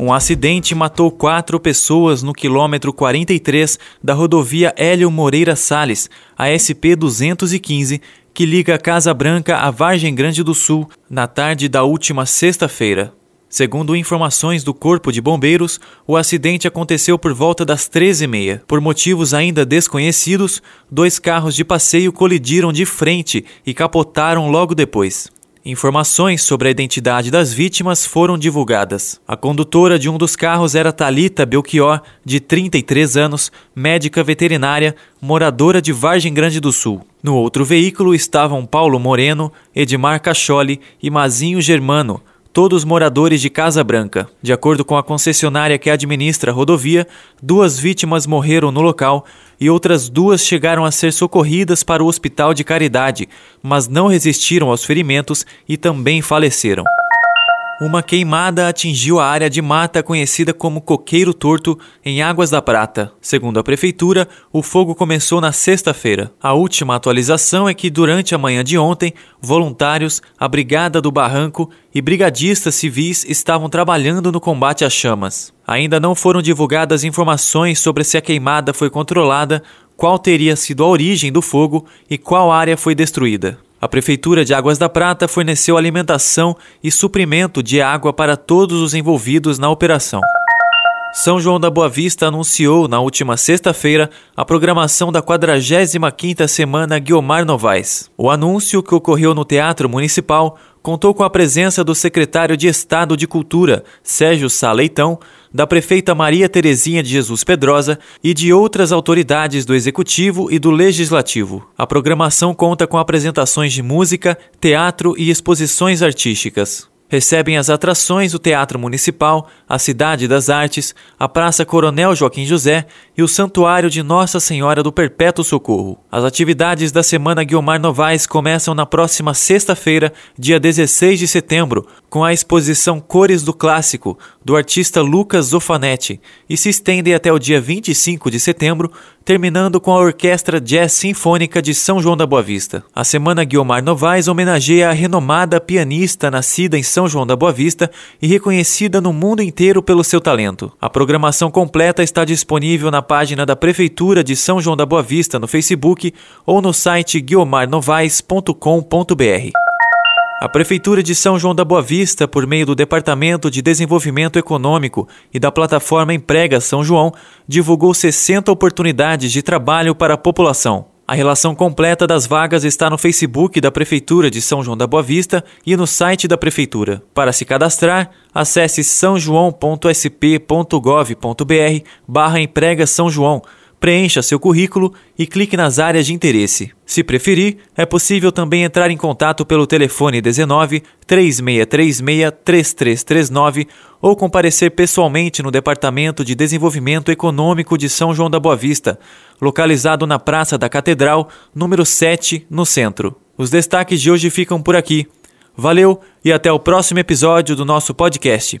Um acidente matou quatro pessoas no quilômetro 43 da rodovia Hélio Moreira Salles, a SP-215, que liga Casa Branca à Vargem Grande do Sul, na tarde da última sexta-feira. Segundo informações do Corpo de Bombeiros, o acidente aconteceu por volta das 13h30. Por motivos ainda desconhecidos, dois carros de passeio colidiram de frente e capotaram logo depois. Informações sobre a identidade das vítimas foram divulgadas. A condutora de um dos carros era Talita Belchior, de 33 anos, médica veterinária, moradora de Vargem Grande do Sul. No outro veículo estavam Paulo Moreno, Edmar Cacholi e Mazinho Germano, todos moradores de Casa Branca. De acordo com a concessionária que administra a rodovia, duas vítimas morreram no local e outras duas chegaram a ser socorridas para o Hospital de Caridade, mas não resistiram aos ferimentos e também faleceram. Uma queimada atingiu a área de mata conhecida como Coqueiro Torto, em Águas da Prata. Segundo a prefeitura, o fogo começou na sexta-feira. A última atualização é que, durante a manhã de ontem, voluntários, a Brigada do Barranco e brigadistas civis estavam trabalhando no combate às chamas. Ainda não foram divulgadas informações sobre se a queimada foi controlada, qual teria sido a origem do fogo e qual área foi destruída. A Prefeitura de Águas da Prata forneceu alimentação e suprimento de água para todos os envolvidos na operação. São João da Boa Vista anunciou na última sexta-feira a programação da 45ª Semana Guiomar Novaes. O anúncio, que ocorreu no Teatro Municipal, contou com a presença do secretário de Estado de Cultura, Sérgio Saleitão, da prefeita Maria Terezinha de Jesus Pedrosa e de outras autoridades do Executivo e do Legislativo. A programação conta com apresentações de música, teatro e exposições artísticas. Recebem as atrações o Teatro Municipal, a Cidade das Artes, a Praça Coronel Joaquim José e o Santuário de Nossa Senhora do Perpétuo Socorro. As atividades da Semana Guilmar Novaes começam na próxima sexta-feira, dia 16 de setembro, com a exposição Cores do Clássico, do artista Lucas Zofanetti, e se estendem até o dia 25 de setembro, terminando com a Orquestra Jazz Sinfônica de São João da Boa Vista. A Semana Guilmar Novaes homenageia a renomada pianista nascida em São João da Boa Vista e reconhecida no mundo inteiro pelo seu talento. A programação completa está disponível na página da Prefeitura de São João da Boa Vista no Facebook ou no site guilmarnovais.com.br. A Prefeitura de São João da Boa Vista, por meio do Departamento de Desenvolvimento Econômico e da plataforma Emprega São João, divulgou 60 oportunidades de trabalho para a população. A relação completa das vagas está no Facebook da Prefeitura de São João da Boa Vista e no site da Prefeitura. Para se cadastrar, acesse sãojoão.sp.gov.br barra emprega São João preencha seu currículo e clique nas áreas de interesse. Se preferir, é possível também entrar em contato pelo telefone 19 3636 3339 ou comparecer pessoalmente no Departamento de Desenvolvimento Econômico de São João da Boa Vista, localizado na Praça da Catedral, número 7, no centro. Os destaques de hoje ficam por aqui. Valeu e até o próximo episódio do nosso podcast.